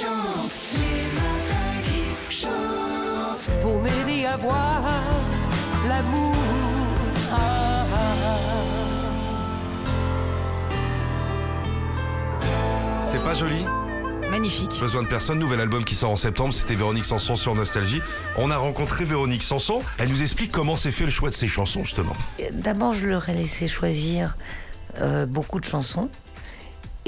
chantent, les matins qui chantent. pour m'aider à voir l'amour. Ah, ah, C'est pas joli Magnifique. Besoin de personne, nouvel album qui sort en septembre, c'était Véronique Sanson sur Nostalgie. On a rencontré Véronique Sanson, elle nous explique comment s'est fait le choix de ses chansons justement. D'abord, je leur ai laissé choisir euh, beaucoup de chansons.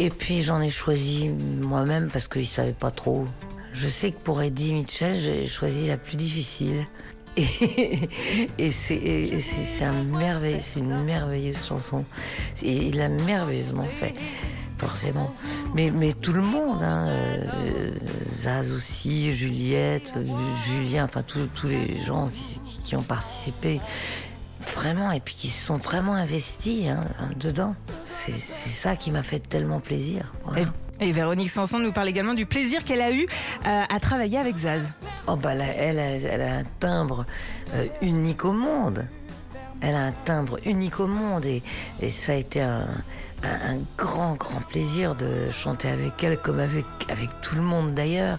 Et puis, j'en ai choisi moi-même parce qu'ils ne savaient pas trop. Je sais que pour Eddie Mitchell, j'ai choisi la plus difficile. Et, c'est un une merveilleuse chanson. Il l'a merveilleusement fait, forcément. Mais, tout le monde, hein, euh, Zaz aussi, Juliette, euh, Julien, enfin tous les gens qui ont participé vraiment et puis qui se sont vraiment investis hein, dedans. C'est ça qui m'a fait tellement plaisir. voilà. Et, et Véronique Sanson nous parle également du plaisir qu'elle a eu euh, à travailler avec Zaz. Oh bah là, elle, a, elle a un timbre euh, unique au monde. Elle a un timbre unique au monde et, et ça a été un, un- un grand, grand plaisir de chanter avec elle, comme avec, avec tout le monde d'ailleurs.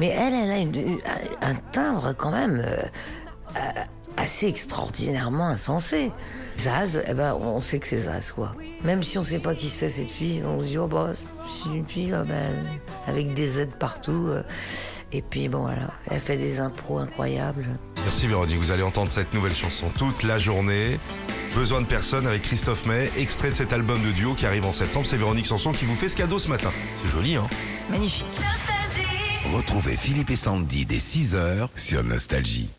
Mais elle, elle a une- un timbre quand même euh, assez extraordinairement insensé. Zaz, eh ben, on sait que c'est Zaz, quoi. Même si on sait pas qui c'est cette fille, on se dit, oh bah, c'est une fille ah ben, avec des Z partout. euh. Et puis bon, voilà, elle fait des impros incroyables. Merci Véronique, vous allez entendre cette nouvelle chanson toute la journée. Besoin de personne avec Christophe May, extrait de cet album de duo qui arrive en septembre. C'est Véronique Sanson qui vous fait ce cadeau ce matin. C'est joli, hein Magnifique. Nostalgie. Retrouvez Philippe et Sandy dès 6h sur Nostalgie.